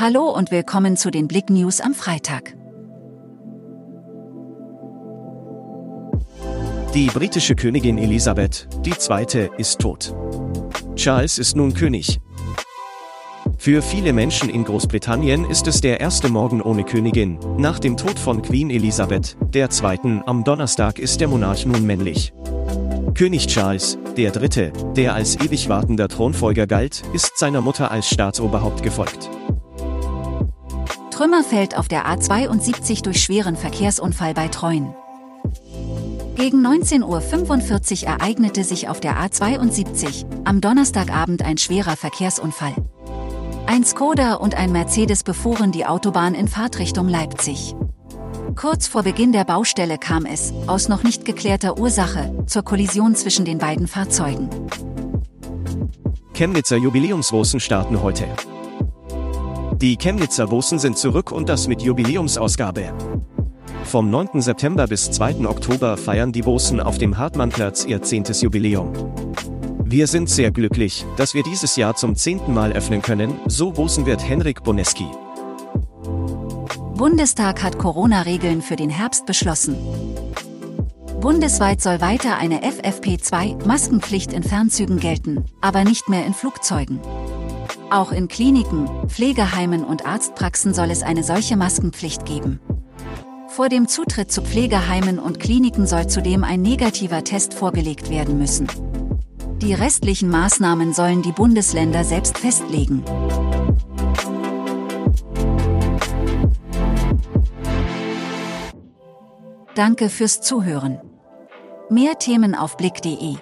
Hallo und willkommen zu den Blick News am Freitag. Die britische Königin Elisabeth II. ist tot. Charles ist nun König. Für viele Menschen in Großbritannien ist es der erste Morgen ohne Königin. Nach dem Tod von Queen Elisabeth II. am Donnerstag ist der Monarch nun männlich. König Charles III., der als ewig wartender Thronfolger galt, ist seiner Mutter als Staatsoberhaupt gefolgt. Trümmerfeld auf der A72 durch schweren Verkehrsunfall bei Treuen. Gegen 19.45 Uhr ereignete sich auf der A72 am Donnerstagabend ein schwerer Verkehrsunfall. Ein Skoda und ein Mercedes befuhren die Autobahn in Fahrtrichtung Leipzig. Kurz vor Beginn der Baustelle kam es, aus noch nicht geklärter Ursache, zur Kollision zwischen den beiden Fahrzeugen. Chemnitzer Jubiläumswoßen starten heute. Die Chemnitzer Bossen sind zurück und das mit Jubiläumsausgabe. Vom 9. September bis 2. Oktober feiern die Bossen auf dem Hartmannplatz ihr zehntes Jubiläum. Wir sind sehr glücklich, dass wir dieses Jahr zum zehnten Mal öffnen können, so Bosenwirt Henrik Boneski. Bundestag hat Corona-Regeln für den Herbst beschlossen. Bundesweit soll weiter eine FFP2-Maskenpflicht in Fernzügen gelten, aber nicht mehr in Flugzeugen. Auch in Kliniken, Pflegeheimen und Arztpraxen soll es eine solche Maskenpflicht geben. Vor dem Zutritt zu Pflegeheimen und Kliniken soll zudem ein negativer Test vorgelegt werden müssen. Die restlichen Maßnahmen sollen die Bundesländer selbst festlegen. Danke fürs Zuhören. Mehr Themen auf blick.de